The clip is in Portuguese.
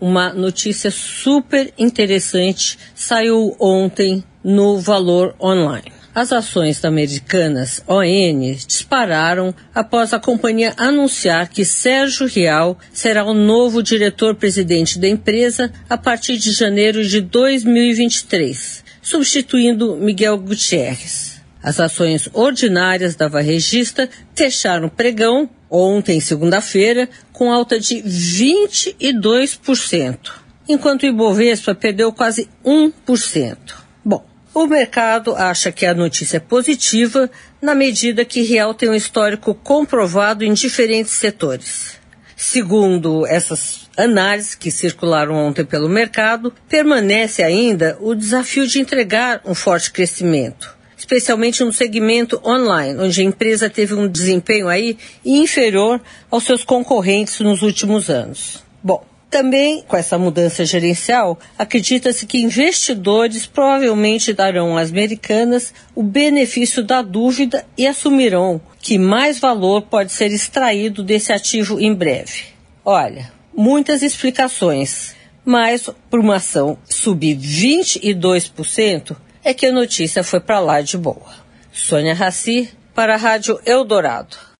uma notícia super interessante saiu ontem no Valor Online. As ações americanas ON dispararam após a companhia anunciar que Sérgio Rial será o novo diretor-presidente da empresa a partir de janeiro de 2023, substituindo Miguel Gutierrez. As ações ordinárias da varejista fecharam pregão ontem, segunda-feira, com alta de 22%, enquanto o Ibovespa perdeu quase 1%. Bom, o mercado acha que a notícia é positiva na medida que Real tem um histórico comprovado em diferentes setores. Segundo essas análises que circularam ontem pelo mercado, permanece ainda o desafio de entregar um forte crescimento especialmente no segmento online, onde a empresa teve um desempenho aí inferior aos seus concorrentes nos últimos anos. Bom, também com essa mudança gerencial, acredita-se que investidores provavelmente darão às americanas o benefício da dúvida e assumirão que mais valor pode ser extraído desse ativo em breve. Olha, muitas explicações, mas por uma ação subir 22%, é que a notícia foi para lá de boa. Sônia Raci, para a Rádio Eldorado.